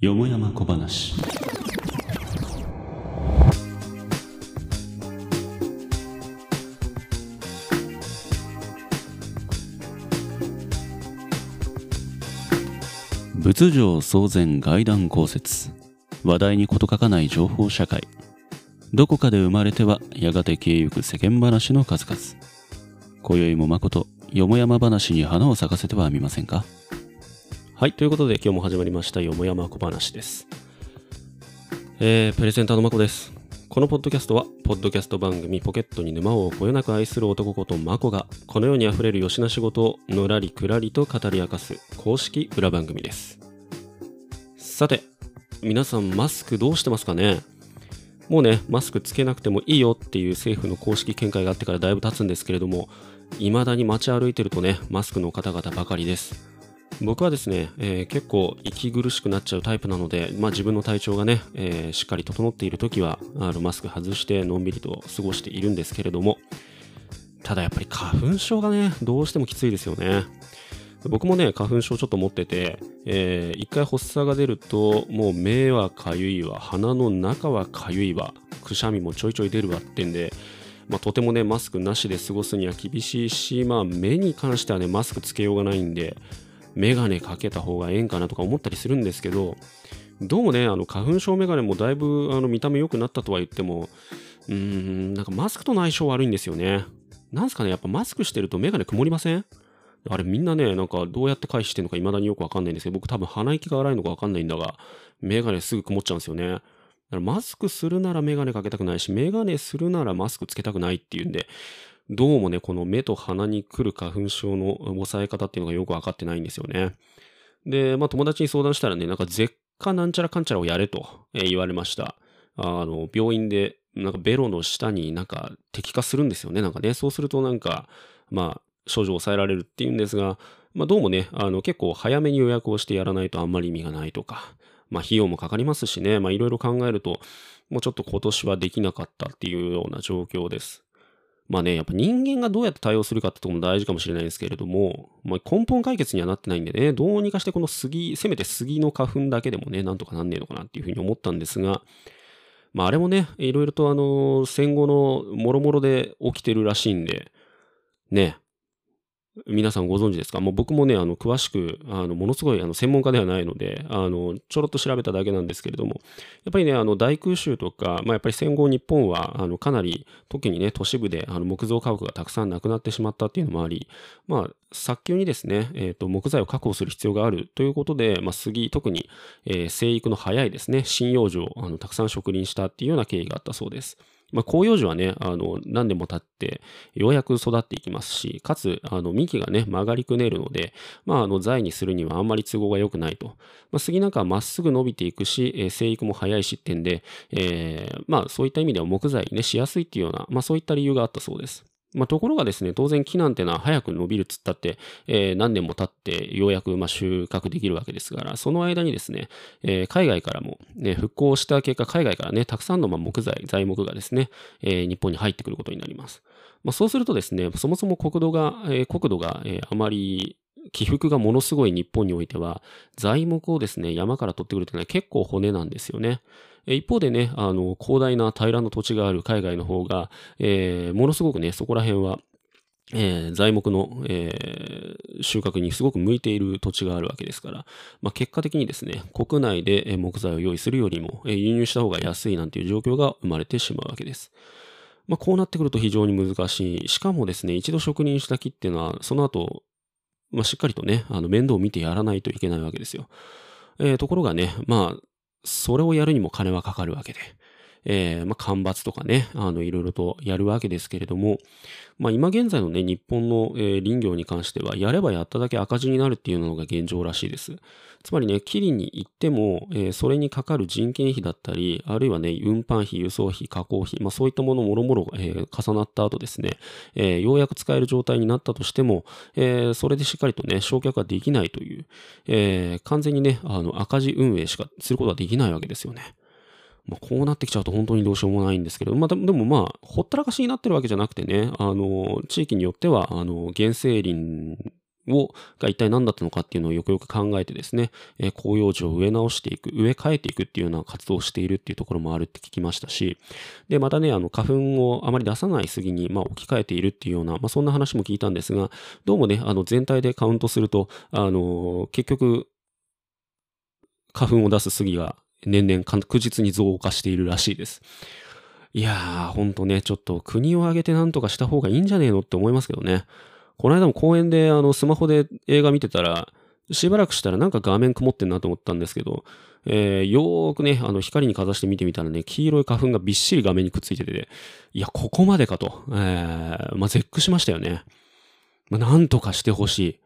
よもやま小話。仏上騒然外談公説話題に事欠かない情報社会どこかで生まれてはやがて消えゆく世間話の数々今宵も誠よもやま話に花を咲かせてはみませんか？はい、ということで今日も始まりましたよもやま小話です。えー、プレゼンターのまこです。このポッドキャストは、ポッドキャスト番組ポケットに沼をこよなく愛する男ことまこが、この世に溢れるよしな仕事をのらりくらりと語り明かす公式裏番組です。さて、皆さんマスクどうしてますかね？もうね、マスクつけなくてもいいよっていう政府の公式見解があってからだいぶ経つんですけれども、未だに街歩いてるとね、マスクの方々ばかりです。僕はですね、えー結構息苦しくなっちゃうタイプなので、まあ、自分の体調がね、えーしっかり整っている時はあのマスク外してのんびりと過ごしているんですけれどもただやっぱり花粉症がねどうしてもきついですよね僕もね花粉症ちょっと持ってて、えー一回発作が出るともう目はかゆいわ。鼻の中はかゆいわ。くしゃみもちょいちょい出るわってんでまあ、とてもねマスクなしで過ごすには厳しいし、まあ、目に関してはねマスクつけようがないんでメガネかけた方がええんかなとか思ったりするんですけどどうもねあの花粉症メガネもだいぶあの見た目良くなったとは言ってもうーんなんかマスクとの相性悪いんですよね。なんすかねやっぱマスクしてるとメガネ曇りません？あれみんなねなんかどうやって回避してるのか未だによくわかんないんですけど僕多分鼻息が荒いのかわかんないんだがメガネすぐ曇っちゃうんですよねだからマスクするならメガネかけたくないしメガネするならマスクつけたくないっていうんでどうもね、この目と鼻に来る花粉症の抑え方っていうのがよくわかってないんですよね。で、まあ友達に相談したらね、なんか舌下なんちゃらかんちゃらをやれと言われました。あの、病院で、なんかベロの下になんか摘化するんですよね。なんかね、そうするとなんか、まあ、症状を抑えられるっていうんですが、まあどうもね、あの結構早めに予約をしてやらないとあんまり意味がないとか、まあ費用もかかりますしね、まあいろいろ考えると、もうちょっと今年はできなかったっていうような状況です。まあね、やっぱ人間がどうやって対応するかってところも大事かもしれないですけれども、まあ、根本解決にはなってないんでね、どうにかしてこの杉、せめて杉の花粉だけでもね、なんとかなんねえのかなっていうふうに思ったんですが、まああれもね、いろいろとあの、戦後のもろもろで起きてるらしいんで、ね、皆さんご存知ですか？もう僕もね、あの、詳しく、あの、ものすごい、あの、専門家ではないので、あの、ちょろっと調べただけなんですけれども、やっぱりね、あの、大空襲とか、まあ、やっぱり戦後日本は、あの、かなり、特にね、都市部で、あの、木造家屋がたくさんなくなってしまったっていうのもあり、まあ、早急にですね、えっ、と、木材を確保する必要があるということで、まあ、杉、特に、えー生育の早いですね、針葉樹を、あの、たくさん植林したっていうような経緯があったそうです。まあ、広葉樹はね、あの、何年も経って、ようやく育っていきますし、かつ、あの、幹がね、曲がりくねるので、まあ、あの、材にするにはあんまり都合が良くないと。まあ、杉なんかはまっすぐ伸びていくし、えー生育も早いしってんで、えーまあ、そういった意味では木材ね、しやすいっていうような、まあ、そういった理由があったそうです。まあ、ところがですね、当然木なんてのは早く伸びるっつったって、えー何年も経ってようやくま収穫できるわけですから、その間にですね、えー海外からも、ね、復興した結果、海外からね、たくさんのま木材、材木がですね、えー日本に入ってくることになります。まあ、そうするとですね、そもそも国土が、え国土が、えあまり起伏がものすごい日本においては、材木をですね、山から取ってくるというのは結構骨なんですよね。一方でね、あの、広大な平らな土地がある海外の方が、えーものすごくね、そこら辺は、えー材木の、えー収穫にすごく向いている土地があるわけですから、まあ、結果的にですね、国内で木材を用意するよりも、えー輸入した方が安いなんていう状況が生まれてしまうわけです。まあ、こうなってくると非常に難しい。しかもですね、一度植林した木っていうのは、その後、まあ、しっかりとね、あの面倒を見てやらないといけないわけですよ。えーところがね、まあ、それをやるにも金はかかるわけで、えーまあ、干ばつとかね、あの、いろいろとやるわけですけれども、まあ、今現在のね、日本の、えー林業に関しては、やればやっただけ赤字になるっていうのが現状らしいです。つまりね、切りに行っても、えーそれにかかる人件費だったり、あるいはね、運搬費、輸送費、加工費、まあ、そういったものもろもろ、え重なった後ですね、えーようやく使える状態になったとしても、えそれでしっかりとね、焼却ができないという、え完全にね、あの、赤字運営しかすることはできないわけですよね。まあ、こうなってきちゃうと本当にどうしようもないんですけど、まあ、でもまあ、ほったらかしになってるわけじゃなくてね、あの、地域によっては、あの、原生林を、が一体何だったのかっていうのをよくよく考えてですね、えー、広葉樹を植え直していく、植え替えていくっていうような活動をしているっていうところもあるって聞きましたし、で、またね、あの、花粉をあまり出さない杉に、まあ、置き換えているっていうような、まあ、そんな話も聞いたんですが、どうもね、あの、全体でカウントすると、あの、結局、花粉を出す杉が年々確実に増加しているらしいです。いやー、ほんとね、ちょっと国を挙げてなんとかした方がいいんじゃねえのって思いますけどね。この間も公園であのスマホで映画見てたら、しばらくしたらなんか画面曇ってんなと思ったんですけど、えー、よーくね、あの光にかざして見てみたらね、黄色い花粉がびっしり画面にくっついてて、いや、ここまでかと、えー、まあ、絶句しましたよね。まあ、なんとかしてほしい。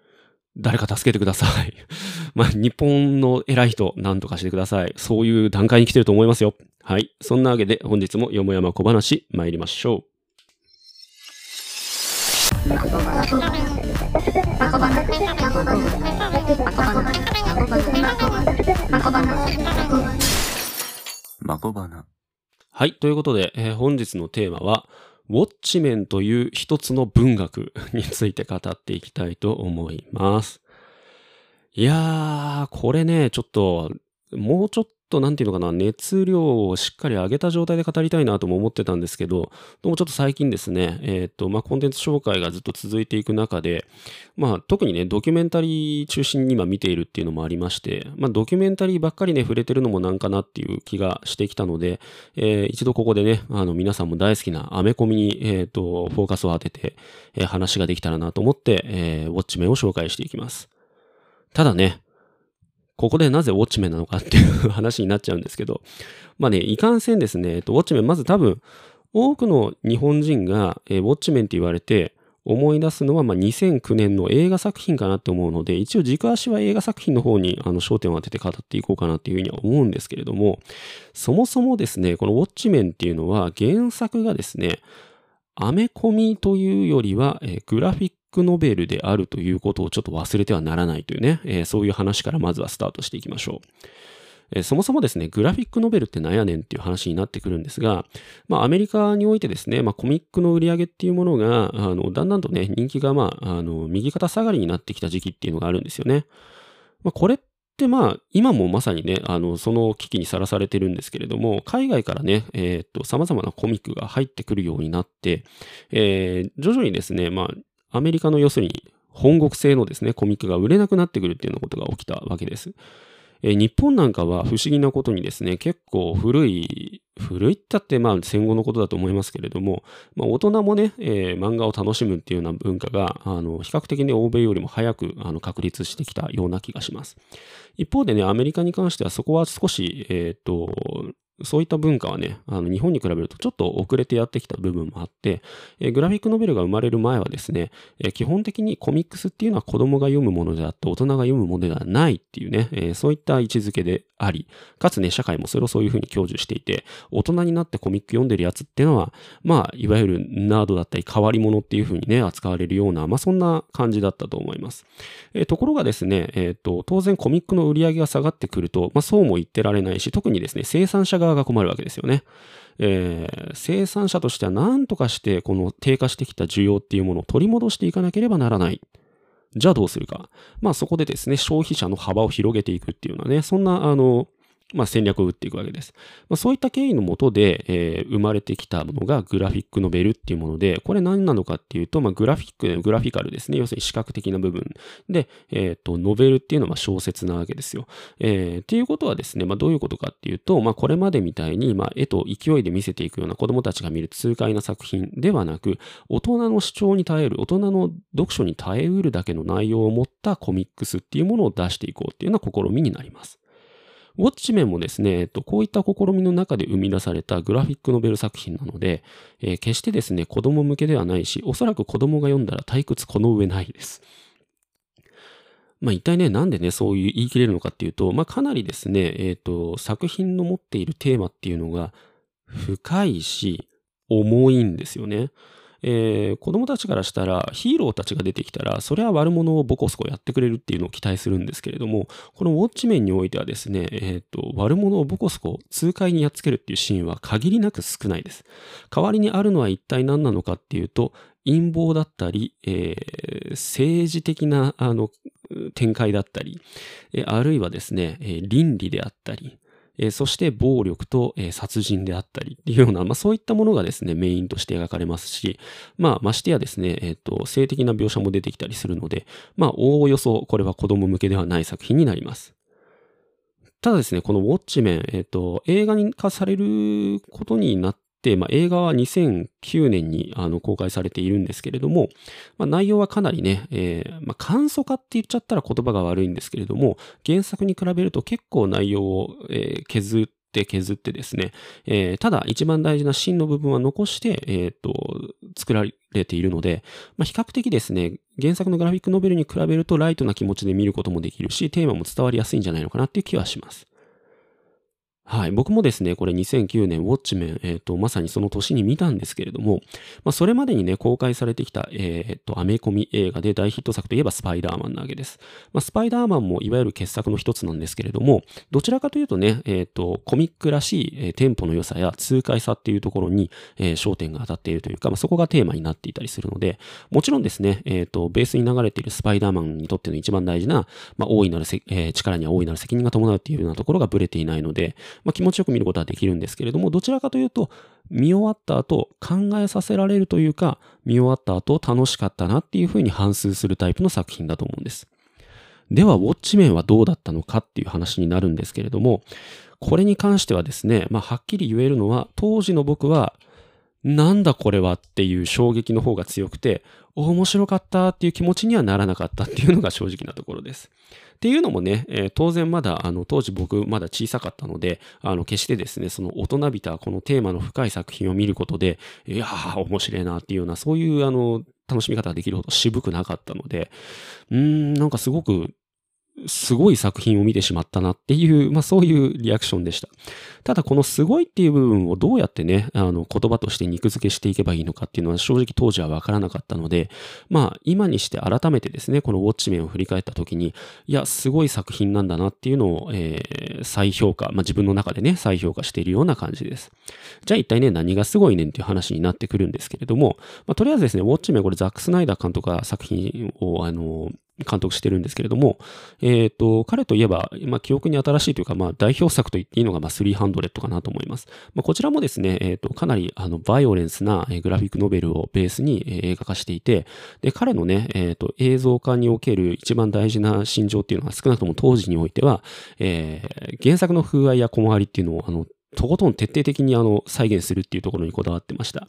誰か助けてください。まあ、日本の偉い人、なんとかしてください。そういう段階に来てると思いますよ。はい。そんなわけで、本日もよもやま小話、参りましょう。はい。ということで、えー、本日のテーマは、ウォッチメンという一つの文学について語っていきたいと思います。いやー、これね、ちょっと、もうちょっと、なんていうのかな、熱量をしっかり上げた状態で語りたいなとも思ってたんですけど、どうもちょっと最近ですね、えっ、ー、と、まあ、コンテンツ紹介がずっと続いていく中で、まあ、特にね、ドキュメンタリー中心に今見ているっていうのもありまして、まあ、ドキュメンタリーばっかりね、触れてるのもなんかなっていう気がしてきたので、えー、一度ここでね、あの、皆さんも大好きなアメコミに、えっ、ー、と、フォーカスを当てて、えー、話ができたらなと思って、えー、ウォッチメを紹介していきます。ただね、ここでなぜウォッチメンなのかっていう話になっちゃうんですけど、まあね、いかんせんですね、ウォッチメン、まず多分、多くの日本人が、えー、ウォッチメンって言われて思い出すのは、まあ、2009年の映画作品かなって思うので、一応軸足は映画作品の方にあの焦点を当てて語っていこうかなっていうふうには思うんですけれども、そもそもですね、このウォッチメンっていうのは原作がですね、アメコミというよりは、えー、グラフィックノベルであるということをちょっと忘れてはならないというね、えー、そういう話からまずはスタートしていきましょう。えー、そもそもですね、グラフィックノベルって何やねんっていう話になってくるんですが、まあ、アメリカにおいてですね、まあ、コミックの売り上げっていうものが、あの、だんだんとね、人気が、まあ、あの、右肩下がりになってきた時期っていうのがあるんですよね。まあ、これで、まあ、今もまさにね、あの、その危機にさらされてるんですけれども、海外からね、えっ、と、様々なコミックが入ってくるようになって、えー、徐々にですね、まあ、アメリカの要するに本国製のですね、コミックが売れなくなってくるっていうようなことが起きたわけです。えー、日本なんかは不思議なことにですね、結構古い古いったってまあ戦後のことだと思いますけれども、まあ、大人もね、えー、漫画を楽しむっていうような文化が、あの、比較的に欧米よりも早くあの確立してきたような気がします。一方でね、アメリカに関してはそこは少し、えっ、ー、と、そういった文化はね、あの日本に比べるとちょっと遅れてやってきた部分もあって、え、グラフィックノベルが生まれる前はですね、え、基本的にコミックスっていうのは子供が読むものであって大人が読むものではないっていうね、え、そういった位置づけであり、かつね、社会もそれをそういうふうに享受していて、大人になってコミック読んでるやつっていうのは、まあ、いわゆるナードだったり変わり者っていうふうにね、扱われるような、まあそんな感じだったと思います。えところがですね、えっ、と、当然コミックの売り上げが下がってくると、まあそうも言ってられないし、特にですね、生産者が側が困るわけですよね。えー、生産者としては何とかしてこの低下してきた需要っていうものを取り戻していかなければならない。じゃあどうするか。まあそこでですね、消費者の幅を広げていくっていうようなね、そんなあのまあ、戦略を打っていくわけです。まあ、そういった経緯のもとで、えー、生まれてきたものがグラフィックノベルっていうもので、これ何なのかっていうと、まあ、グラフィック、グラフィカルですね。要するに視覚的な部分。で、えっ、ー、と、ノベルっていうのは小説なわけですよ。えー、っていうことはですね、まあ、どういうことかっていうと、まあ、これまでみたいに、まあ、絵と勢いで見せていくような子供たちが見る痛快な作品ではなく、大人の主張に耐える、大人の読書に耐えうるだけの内容を持ったコミックスっていうものを出していこうっていうような試みになります。ウォッチメンもですね、えっと、こういった試みの中で生み出されたグラフィックノベル作品なので、えー、決してですね、子供向けではないし、おそらく子供が読んだら退屈この上ないです。まあ一体ね、なんでね、そういう言い切れるのかっていうと、まあかなりですね、えっ、ー、と、作品の持っているテーマっていうのが深いし、重いんですよね。えー、子供たちからしたらヒーローたちが出てきたら、それは悪者をボコスコやってくれるっていうのを期待するんですけれども、このウォッチメンにおいてはですね、えっ、と、悪者をボコスコ痛快にやっつけるっていうシーンは限りなく少ないです。代わりにあるのは一体何なのかっていうと、陰謀だったり、えー、政治的な、あの、展開だったり、えあるいはですね、え倫理であったり、えそして暴力と、え殺人であったりっていうような、まあそういったものがですね、メインとして描かれますし、まあましてやですね、えっ、と、性的な描写も出てきたりするので、まあおおよそこれは子供向けではない作品になります。ただですね、このウォッチメン、えっ、と、映画に化されることになっ、まあ、映画は2009年にあの公開されているんですけれども、まあ、内容はかなりね、えー、まあ、簡素化って言っちゃったら言葉が悪いんですけれども、原作に比べると結構内容を、えー、削って削ってですね、えー、ただ一番大事な芯の部分は残して、えっ、と、作られているので、まあ、比較的ですね、原作のグラフィックノベルに比べるとライトな気持ちで見ることもできるし、テーマも伝わりやすいんじゃないのかなっていう気はします。はい。僕もですね、これ2009年、ウォッチメン、えっ、ー、と、まさにその年に見たんですけれども、まあ、それまでにね、公開されてきた、えっ、ー、と、アメコミ映画で大ヒット作といえばスパイダーマンなわけです。まあ、スパイダーマンもいわゆる傑作の一つなんですけれども、どちらかというとね、えっ、ー、と、コミックらしい、え、テンポの良さや痛快さっていうところに、え、焦点が当たっているというか、まあ、そこがテーマになっていたりするので、もちろんですね、えっ、と、ベースに流れているスパイダーマンにとっての一番大事な、まあ、大いなるせ、え、力には大いなる責任が伴うっていうようなところがブレていないので、まあ、気持ちよく見ることはできるんですけれども、どちらかというと、見終わった後、考えさせられるというか、見終わった後、楽しかったなっていうふうに反数するタイプの作品だと思うんです。では、ウォッチ面はどうだったのかっていう話になるんですけれども、これに関してはですね、まあ、はっきり言えるのは、当時の僕は、なんだこれはっていう衝撃の方が強くて、面白かったっていう気持ちにはならなかったっていうのが正直なところです。っていうのもね、えー、当然まだ、あの、当時僕まだ小さかったので、あの、決してですね、その大人びたこのテーマの深い作品を見ることで、いやー、面白いなっていうような、そういう、あの、楽しみ方ができるほど渋くなかったので、うーん、なんかすごくすごい作品を見てしまったなっていう、まあそういうリアクションでした。ただこのすごいっていう部分をどうやってね、あの言葉として肉付けしていけばいいのかっていうのは正直当時はわからなかったので、まあ今にして改めてですね、このウォッチメンを振り返った時に、いや、すごい作品なんだなっていうのを、えー、再評価、まあ自分の中でね、再評価しているような感じです。じゃあ一体ね、何がすごいねんっていう話になってくるんですけれども、まあとりあえずですね、ウォッチメンこれザック・スナイダー監督が作品を、あの、監督してるんですけれども、えっ、ー、と、彼といえば、まあ、記憶に新しいというか、まあ、代表作と言っていいのが、まあ、300かなと思います。まあ、こちらもですね、えっ、ー、と、かなり、あの、バイオレンスなグラフィックノベルをベースに映画化していて、で、彼のね、えっ、ー、と、映像化における一番大事な心情っていうのは、少なくとも当時においては、えー、原作の風合いや小回りっていうのを、あの、とことん徹底的にあの再現するっていうところにこだわってました。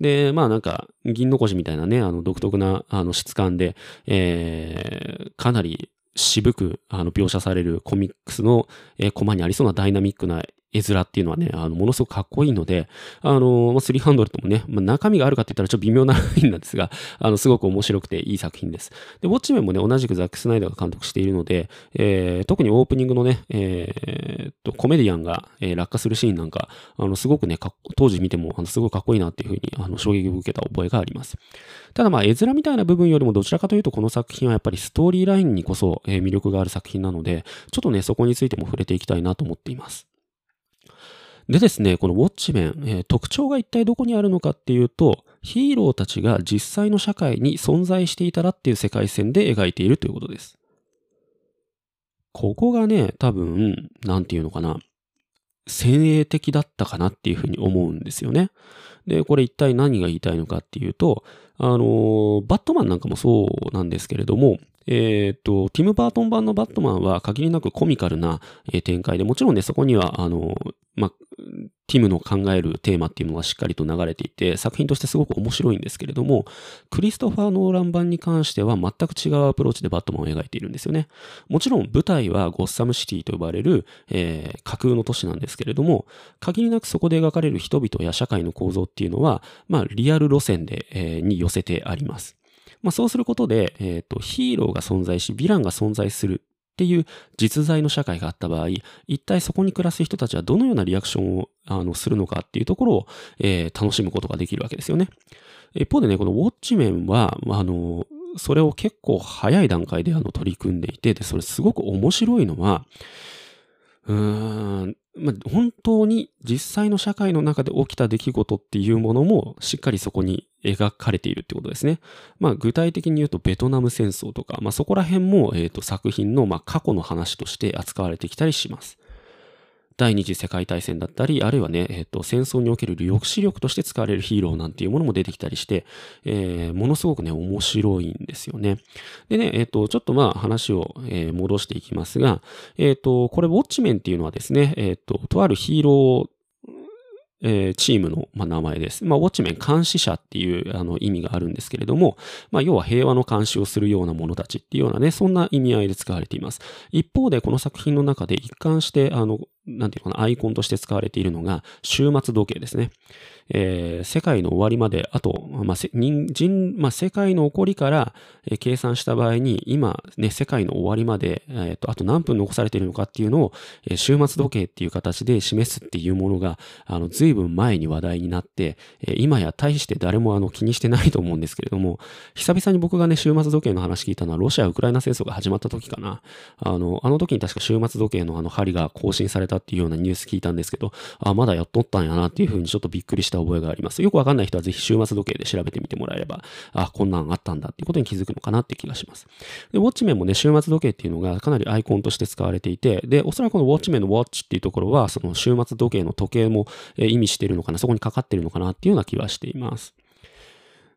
で、まあなんか、銀のこしみたいなね、あの独特なあの質感で、えー、かなり渋くあの描写されるコミックスの、えー、コマにありそうなダイナミックな絵面っていうのはね、あの、ものすごくかっこいいので、あの、300もね、まあ、中身があるかって言ったらちょっと微妙なラインなんですが、あの、すごく面白くていい作品です。で、ウォッチメンもね、同じくザック・スナイダーが監督しているので、えー、特にオープニングのね、えー、と、コメディアンが、えー、落下するシーンなんか、あの、すごくね、当時見ても、あの、すごいかっこいいなっていうふうに、あの、衝撃を受けた覚えがあります。ただまあ、絵面みたいな部分よりもどちらかというと、この作品はやっぱりストーリーラインにこそ、えー、魅力がある作品なので、ちょっとね、そこについても触れていきたいなと思っています。でですね、このウォッチメン、えー、特徴が一体どこにあるのかっていうと、ヒーローたちが実際の社会に存在していたらっていう世界線で描いているということです。ここがね、多分、なんていうのかな、先鋭的だったかなっていうふうに思うんですよね。で、これ一体何が言いたいのかっていうと、あの、バットマンなんかもそうなんですけれども、えっ、と、ティム・バートン版のバットマンは限りなくコミカルな、え展開で、もちろんね、そこには、あの、まあティムの考えるテーマっていうのがしっかりと流れていて、作品としてすごく面白いんですけれども、クリストファー・ノーラン版に関しては全く違うアプローチでバットマンを描いているんですよね。もちろん舞台はゴッサムシティと呼ばれる、えー、架空の都市なんですけれども、限りなくそこで描かれる人々や社会の構造っていうのは、まあ、リアル路線で、えー、に寄せてあります。まあ、そうすることで、えっ、ー、と、ヒーローが存在し、ヴィランが存在するっていう実在の社会があった場合、一体そこに暮らす人たちはどのようなリアクションをあのするのかっていうところを、えー、楽しむことができるわけですよね。一方でね、このウォッチメンは、あの、それを結構早い段階であの取り組んでいて、で、それすごく面白いのは、うーん、まあ、本当に実際の社会の中で起きた出来事っていうものもしっかりそこに描かれているってことですね。まあ、具体的に言うとベトナム戦争とか、まあ、そこら辺も、えー、と作品のまあ過去の話として扱われてきたりします。第二次世界大戦だったり、あるいはね、えっ、と、戦争における抑止力として使われるヒーローなんていうものも出てきたりして、えー、ものすごくね、面白いんですよね。でね、えっ、と、ちょっとまあ話を、えー、戻していきますが、えっ、と、これ、ウォッチメンっていうのはですね、えっ、と、とあるヒーローえー、チームの、まあ、名前です。まあ、ウォッチメン監視者っていうあの意味があるんですけれども、まあ、要は平和の監視をするような者たちっていうようなね、そんな意味合いで使われています。一方で、この作品の中で一貫して、あの、なんていうかな、アイコンとして使われているのが、終末時計ですね。えー、世界の終わりまで、あと、まあ、人人、まあ、世界の起こりから、えー、計算した場合に、今、ね、世界の終わりまで、えっ、ー、と、あと何分残されているのかっていうのを、えー、終末時計っていう形で示すっていうものが、あの、随分前に話題になって、えー、今や大して誰もあの気にしてないと思うんですけれども、久々に僕がね、終末時計の話聞いたのは、ロシア・ウクライナ戦争が始まった時かな。あの、あの時に確か終末時計のあの針が更新されたっていうようなニュース聞いたんですけど、あ、まだやっとったんやなっていうふうにちょっとびっくりした覚えがあります。よくわかんない人はぜひ週末時計で調べてみてもらえれば、あ、こんなんあったんだっていうことに気づくのかなって気がします。で、ウォッチメンもね、週末時計っていうのがかなりアイコンとして使われていて、で、おそらくこのウォッチメンのウォッチっていうところは、その週末時計の時計も意味してるのかな、そこにかかってるのかなっていうような気はしています。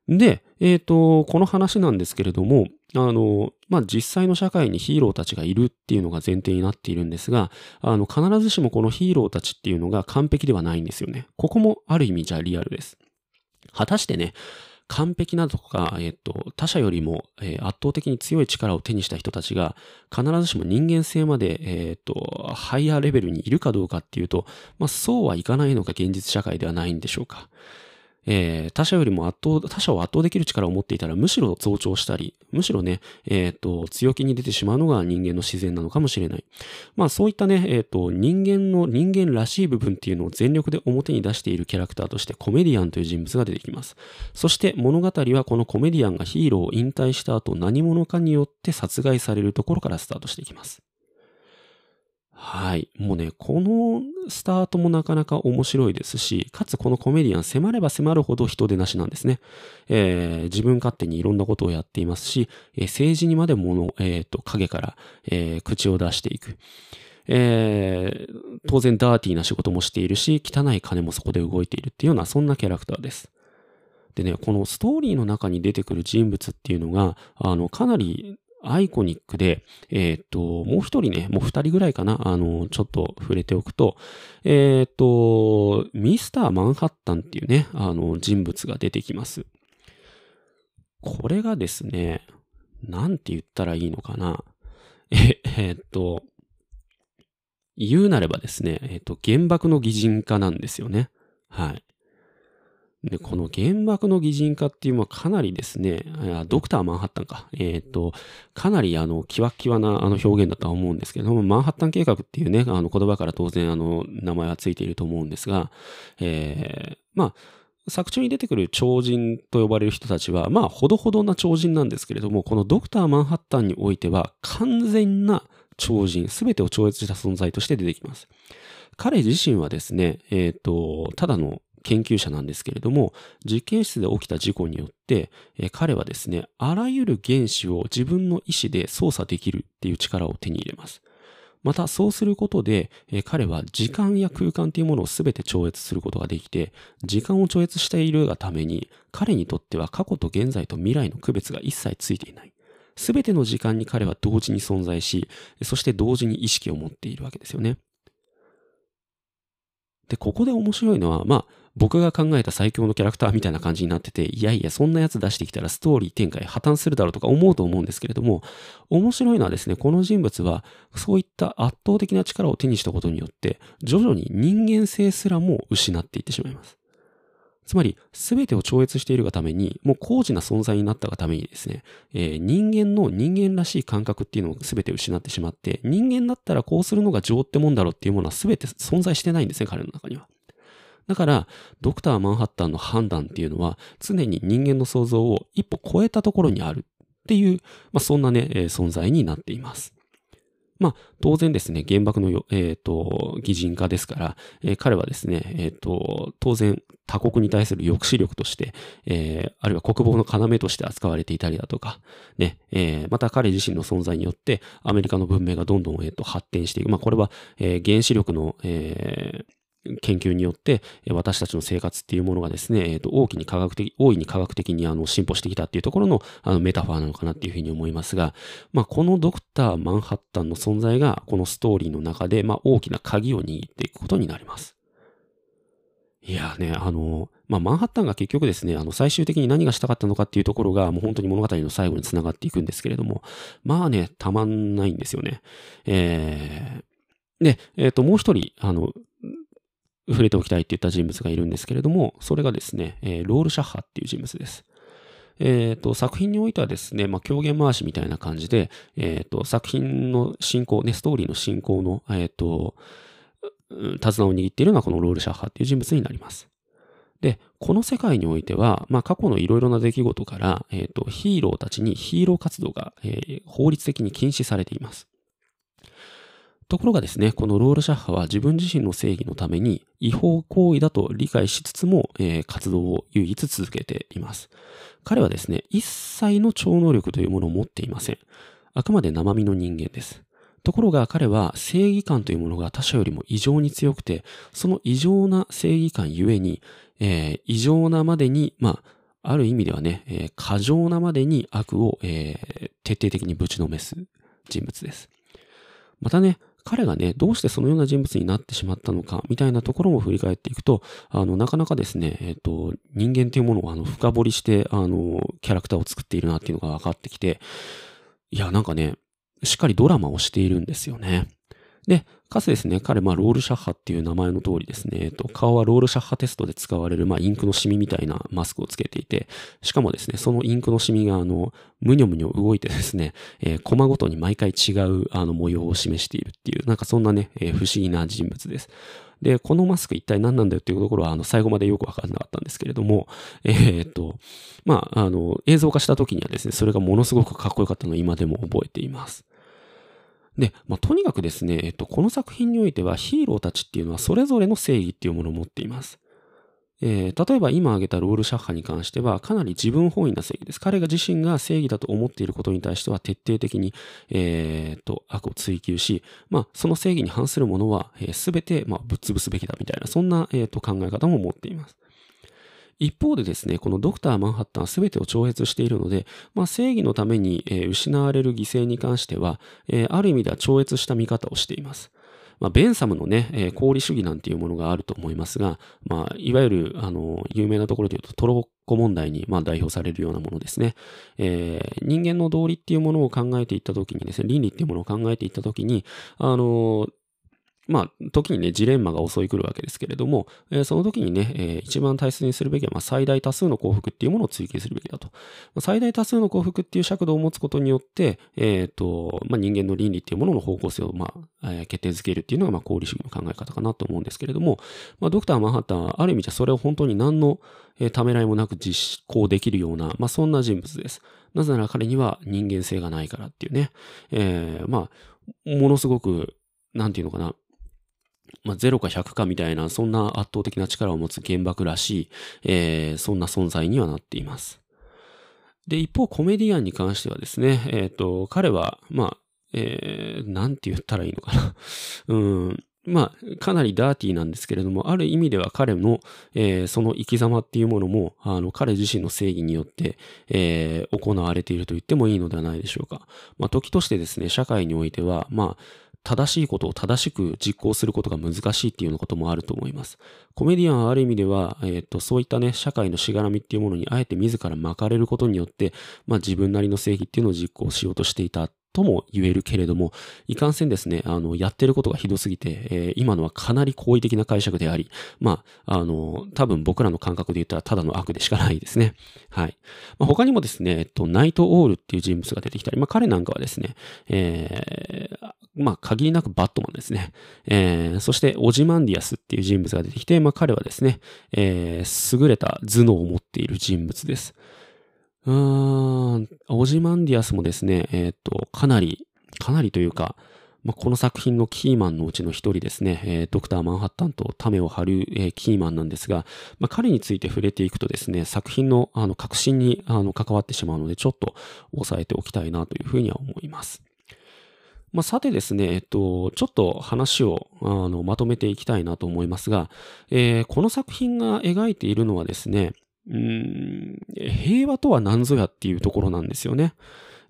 で、えっ、ー、と、この話なんですけれども、あの、まあ、実際の社会にヒーローたちがいるっていうのが前提になっているんですが、あの、必ずしもこのヒーローたちっていうのが完璧ではないんですよね。ここもある意味じゃリアルです。果たしてね、完璧なとか、えっと、他者よりも、えー、圧倒的に強い力を手にした人たちが、必ずしも人間性まで、えっと、ハイヤーレベルにいるかどうかっていうと、まあ、そうはいかないのが現実社会ではないんでしょうか。えー、他者よりも圧倒、他者を圧倒できる力を持っていたら、むしろ増長したり、むしろね、えっ、ー、と、強気に出てしまうのが人間の自然なのかもしれない。まあ、そういったね、えっ、ー、と、人間の人間らしい部分っていうのを全力で表に出しているキャラクターとしてコメディアンという人物が出てきます。そして物語はこのコメディアンがヒーローを引退した後何者かによって殺害されるところからスタートしていきます。はい。もうね、このスタートもなかなか面白いですし、かつこのコメディアン迫れば迫るほど人手なしなんですね。えー、自分勝手にいろんなことをやっていますし、えー、政治にまでもの、え、ー、と、影から、え、口を出していく。え、当然ダーティーな仕事もしているし、汚い金もそこで動いているっていうような、そんなキャラクターです。でね、このストーリーの中に出てくる人物っていうのが、あの、かなりアイコニックで、えっ、と、もう一人ね、もう二人ぐらいかな、あの、ちょっと触れておくと、えっ、と、ミスター・マンハッタンっていうね、あの、人物が出てきます。これがですね、なんて言ったらいいのかな。え、えっと、言うなればですね、えっと、原爆の擬人化なんですよね。はい。で、この原爆の擬人化っていうのはかなりですね、ドクターマンハッタンか。えっ、ー、と、かなりあの、キワキワなあの表現だとは思うんですけども、マンハッタン計画っていうね、あの言葉から当然あの、名前はついていると思うんですが、えー、まあ、作中に出てくる超人と呼ばれる人たちは、まあ、ほどほどな超人なんですけれども、このドクターマンハッタンにおいては、完全な超人、すべてを超越した存在として出てきます。彼自身はですね、えっ、ー、と、ただの研究者なんですけれども、実験室で起きた事故によって、え彼はですね、あらゆる原子を自分の意思で操作できるっていう力を手に入れます。また、そうすることで、え彼は時間や空間というものを全て超越することができて、時間を超越しているがために、彼にとっては過去と現在と未来の区別が一切ついていない。すべての時間に彼は同時に存在し、そして同時に意識を持っているわけですよね。で、ここで面白いのは、まあ、僕が考えた最強のキャラクターみたいな感じになってて、いやいや、そんなやつ出してきたらストーリー展開破綻するだろうとか思うと思うんですけれども、面白いのはですね、この人物は、そういった圧倒的な力を手にしたことによって、徐々に人間性すらも失っていってしまいます。つまり、すべてを超越しているがために、もう高次な存在になったがためにですね、えー、人間の人間らしい感覚っていうのをすべて失ってしまって、人間だったらこうするのが情ってもんだろうっていうものはすべて存在してないんですね、彼の中には。だから、ドクター・マンハッタンの判断っていうのは、常に人間の想像を一歩超えたところにあるっていう、まあ、そんなね、えー、存在になっています。まあ、当然ですね、原爆のよ、えっ、と、擬人化ですから、えー彼はですね、えっ、と、当然、他国に対する抑止力として、えーあるいは国防の要として扱われていたりだとか、ね、えーまた彼自身の存在によって、アメリカの文明がどんどん、えーと発展していく。まあ、これは、えー原子力の、えー研究によって、私たちの生活っていうものがですね、えーと大きに科学的、大いに科学的にあの進歩してきたっていうところのあのメタファーなのかなっていうふうに思いますが、まあ、このドクター・マンハッタンの存在が、このストーリーの中で、まあ、大きな鍵を握っていくことになります。いやね、あの、まあ、マンハッタンが結局ですね、あの、最終的に何がしたかったのかっていうところが、もう本当に物語の最後につながっていくんですけれども、まあね、たまんないんですよね。えー、で、えっ、と、もう一人、あの、触れておきたいって言った人物がいるんですけれども、それがですね、えーロールシャッハっていう人物です。えっ、と、作品においてはですね、まあ、狂言回しみたいな感じで、えっ、と、作品の進行、ね、ストーリーの進行の、えっ、と、手綱を握っているのはこのロールシャッハっていう人物になります。で、この世界においては、まあ、過去のいろいろな出来事から、えっ、と、ヒーローたちにヒーロー活動が、えー法律的に禁止されています。ところがですね、このロールシャッハは自分自身の正義のために違法行為だと理解しつつも、えー活動を唯一続けています。彼はですね、一切の超能力というものを持っていません。あくまで生身の人間です。ところが彼は正義感というものが他者よりも異常に強くて、その異常な正義感ゆえに、えー異常なまでに、まあ、ある意味ではね、えー過剰なまでに悪を、えー徹底的にぶちのめす人物です。またね、彼がね、どうしてそのような人物になってしまったのか、みたいなところも振り返っていくと、あの、なかなかですね、えっ、と、人間というものをあの、深掘りして、あの、キャラクターを作っているなっていうのが分かってきて、いや、なんかね、しっかりドラマをしているんですよね。で、かつですね、彼、まあ、ロールシャッハっていう名前の通りですね、えっと、顔はロールシャッハテストで使われる、まあ、インクのシミみたいなマスクをつけていて、しかもですね、そのインクのシミが、あの、むにょむにょ動いてですね、えーコマごとに毎回違う、あの、模様を示しているっていう、なんかそんなね、えー不思議な人物です。で、このマスク一体何なんだよっていうところは、あの、最後までよくわからなかったんですけれども、えーっと、まあ、あの、映像化した時にはですね、それがものすごくかっこよかったのを今でも覚えています。で、まあ、とにかくですね、えっと、この作品においてはヒーローたちっていうのはそれぞれの正義っていうものを持っています。えー例えば今挙げたロールシャッハに関してはかなり自分本位な正義です。彼が自身が正義だと思っていることに対しては徹底的に、えーと悪を追求し、まあ、その正義に反するものは、えー、全て、まあ、ぶっ潰すべきだみたいな、そんな、えーと考え方も持っています。一方でですね、このドクター・マンハッタンは全てを超越しているので、まあ、正義のために、えー失われる犠牲に関しては、えーある意味では超越した見方をしています。まあ、ベンサムのね、えー功利主義なんていうものがあると思いますが、まあ、いわゆる、あの、有名なところで言うと、トロッコ問題に、まあ、代表されるようなものですね。えー人間の道理っていうものを考えていったときにですね、倫理っていうものを考えていったときに、あの、まあ、時にね、ジレンマが襲い来るわけですけれども、えーその時にね、えー一番大切にするべきは、まあ、最大多数の幸福っていうものを追求するべきだと。まあ最大多数の幸福っていう尺度を持つことによって、えっ、と、まあ、人間の倫理っていうものの方向性を、まあ、えー決定づけるっていうのが、まあ、功利主義の考え方かなと思うんですけれども、まあ、ドクター・マンハッタンは、ある意味じゃそれを本当に何の、えーためらいもなく実行できるような、まあ、そんな人物です。なぜなら彼には人間性がないからっていうね、えーまあ、ものすごく、なんていうのかな、まあ、0か100かみたいな、そんな圧倒的な力を持つ原爆らしい、えーそんな存在にはなっています。で、一方、コメディアンに関してはですね、えっ、と、彼は、まあ、えーなんて言ったらいいのかな。うん。まあ、かなりダーティーなんですけれども、ある意味では彼の、えーその生き様っていうものも、あの、彼自身の正義によって、えー行われていると言ってもいいのではないでしょうか。まあ、時としてですね、社会においては、まあ、正しいことを正しく実行することが難しいっていうようなこともあると思います。コメディアンはある意味では、えっ、と、そういったね、社会のしがらみっていうものにあえて自ら巻かれることによって、まあ自分なりの正義っていうのを実行しようとしていたとも言えるけれども、いかんせんですね、あの、やってることがひどすぎて、えー今のはかなり好意的な解釈であり、まあ、あの、多分僕らの感覚で言ったらただの悪でしかないですね。はい。まあ、他にもですね、えっと、ナイト・オールっていう人物が出てきたり、まあ彼なんかはですね、えーまあ限りなくバットマンですね。えーそしてオジマンディアスっていう人物が出てきて、まあ彼はですね、えー優れた頭脳を持っている人物です。うーん、オジマンディアスもですね、えっ、と、かなり、かなりというか、まあ、この作品のキーマンのうちの一人ですね、えー、ドクター・マンハッタンとタメを張る、えー、キーマンなんですが、まあ、彼について触れていくとですね、作品のあの革新にあの関わってしまうので、ちょっと押さえておきたいなというふうには思います。まあ、さてですね、えっと、ちょっと話をあのまとめていきたいなと思いますが、えー、この作品が描いているのはですね、平和とは何ぞやっていうところなんですよね。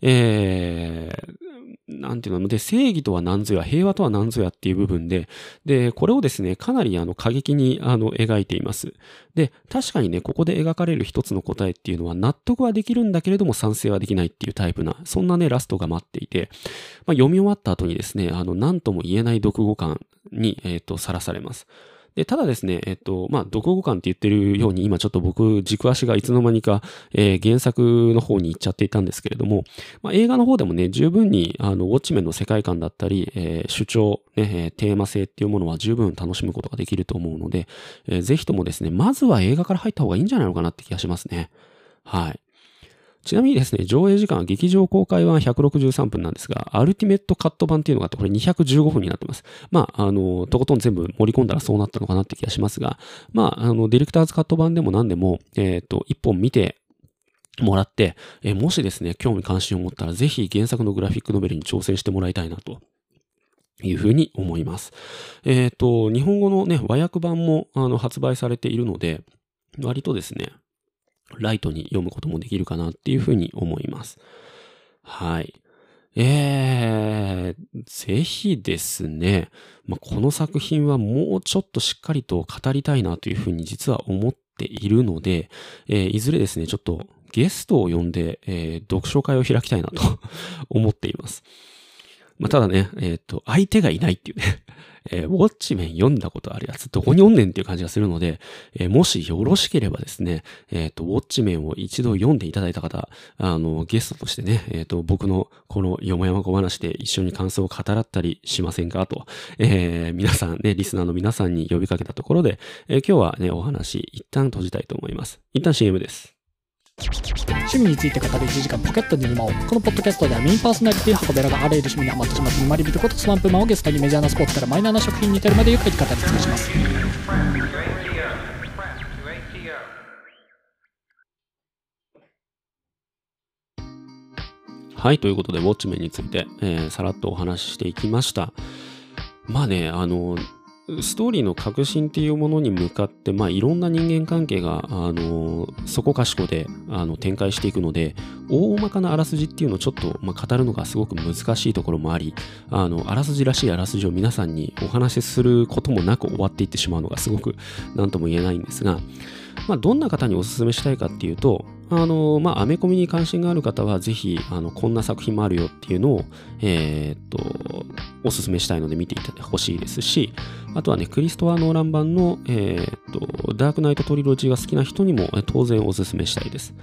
えー、なんていうの、で、正義とは何ぞや、平和とは何ぞやっていう部分で、で、これをですね、かなりあの過激にあの描いています。で、確かにね、ここで描かれる一つの答えっていうのは納得はできるんだけれども賛成はできないっていうタイプな、そんなね、ラストが待っていて、まあ、読み終わった後にですね、あの、何とも言えない読後感に、えっ、ー、と、さらされます。で、ただですね、えっと、まあ、読後感って言ってるように、今ちょっと僕、軸足がいつの間にか、えー、原作の方に行っちゃっていたんですけれども、まあ、映画の方でもね、十分に、あの、ウォッチメンの世界観だったり、えー、主張、ね、えテーマ性っていうものは十分楽しむことができると思うので、えー、ぜひともですね、まずは映画から入った方がいいんじゃないのかなって気がしますね。はい。ちなみにですね、上映時間は劇場公開は163分なんですが、アルティメットカット版っていうのがあって、これ215分になってます。まあ、あの、とことん全部盛り込んだらそうなったのかなって気がしますが、まあ、あの、ディレクターズカット版でも何でも、えっ、ー、と、一本見て、もらって、えー、もしですね、興味関心を持ったら、ぜひ原作のグラフィックノベルに挑戦してもらいたいなというふうに思います。えっ、ー、と、日本語のね、和訳版もあの発売されているので、割とですね、ライトに読むこともできるかなっていうふうに思います。はい。えー、ぜひですね、まあ、この作品はもうちょっとしっかりと語りたいなというふうに実は思っているので、えー、いずれですね、ちょっとゲストを呼んで、えー、読書会を開きたいなと 思っています。まあ、ただね、えっ、ー、と、相手がいないっていうねえー、ウォッチメン読んだことあるやつ、どこにおんねんっていう感じがするので、えー、もしよろしければですね、えっ、ー、と、ウォッチメンを一度読んでいただいた方、あの、ゲストとしてね、えっ、と、僕のこのよもやま小話で一緒に感想を語らったりしませんかと、え皆さんね、リスナーの皆さんに呼びかけたところで、え今日はね、お話一旦閉じたいと思います。一旦 CM です。趣味について語る1時間ポケットに沼をこのポッドキャストではメインパーソナリティ箱べらがあらゆる趣味にハマってしまった沼り人ことスワンプマンをゲストにメジャーなスポーツからマイナーな食品に至るまでゆっくり語り尽くします。はいということでウォッチメンについて、えー、さらっとお話ししていきました。まあねあのストーリーの革新っていうものに向かって、まあ、いろんな人間関係が、あの、そこかしこで、あの、展開していくので、大まかなあらすじっていうのをちょっと、まあ、語るのがすごく難しいところもあり、あの、あらすじらしいあらすじを皆さんにお話しすることもなく終わっていってしまうのがすごく何とも言えないんですが、まあ、どんな方にお勧めしたいかっていうと、あの、まあ、アメコミに関心がある方は、ぜひ、あの、こんな作品もあるよっていうのを、えー、っと、お勧めしたいので見ていてほしいですし、あとはね、クリストワー・ノーラン版の、えー、っと、ダークナイトトリロジーが好きな人にも当然お勧めしたいです。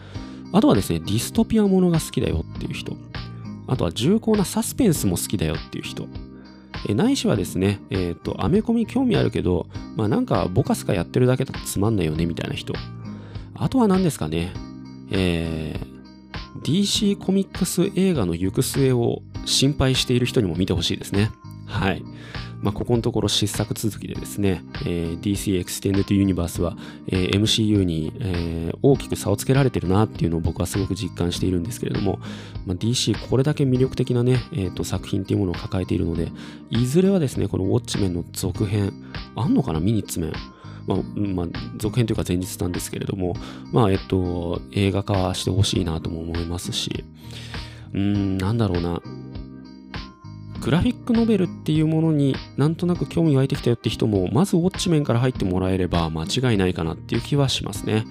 あとはですね、ディストピアものが好きだよっていう人。あとは重厚なサスペンスも好きだよっていう人。えないしはですね、えっ、と、アメコミ興味あるけど、まあなんかボカスカやってるだけだとつまんないよねみたいな人。あとは何ですかね、えー、DC コミックス映画の行く末を心配している人にも見てほしいですね。はい。まあ、ここのところ失策続きでですね、えー、DC Extended Universe は、えー、MCU に、えー、大きく差をつけられてるなっていうのを僕はすごく実感しているんですけれども、まあ、DC これだけ魅力的なね、えーと、作品っていうものを抱えているので、いずれはですね、このウォッチメンの続編、あんのかな？ミニッツメン。まあ、まあ、続編というか前日なんですけれども、まあ、えっと、映画化してほしいなとも思いますし、うん、なんだろうな。グラフィックノベルっていうものになんとなく興味湧いてきたよって人も、まずウォッチメンから入ってもらえれば間違いないかなっていう気はしますね。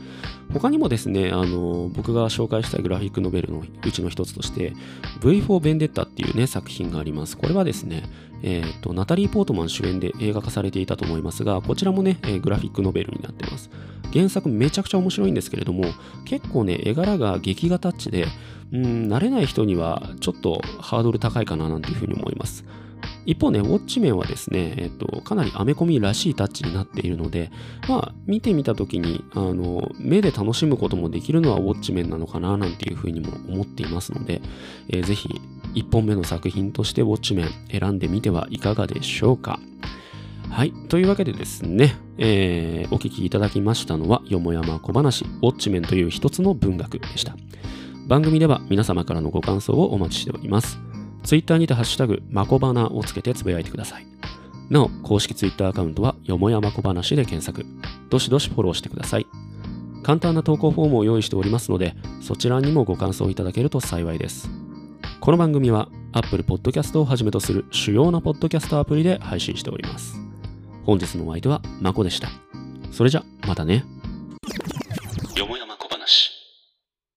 他にもですね、あの、僕が紹介したグラフィックノベルのうちの一つとして、V for Vendetta っていうね、作品があります。これはですね、えっ、ー、と、ナタリー・ポートマン主演で映画化されていたと思いますが、こちらもね、えー、グラフィックノベルになってます。原作めちゃくちゃ面白いんですけれども、結構ね、絵柄が劇画タッチで、うん、慣れない人にはちょっとハードル高いかななんていうふうに思います。一方ね、ウォッチメンはですね、えっと、かなりアメコミらしいタッチになっているので、まあ、見てみたときに、あの、目で楽しむこともできるのはウォッチメンなのかな、なんていうふうにも思っていますので、えーぜひ、一本目の作品としてウォッチメン選んでみてはいかがでしょうか。はい。というわけでですね、えーお聞きいただきましたのは、よもやま小話、ウォッチメンという一つの文学でした。番組では皆様からのご感想をお待ちしております。ツイッターにてハッシュタグ、まこばなをつけてつぶやいてください。なお、公式ツイッターアカウントは、よもやまこ話で検索。どしどしフォローしてください。簡単な投稿フォームを用意しておりますので、そちらにもご感想いただけると幸いです。この番組は Apple Podcast をはじめとする主要なポッドキャストアプリで配信しております。本日のお相手はまこでした。それじゃ、またね。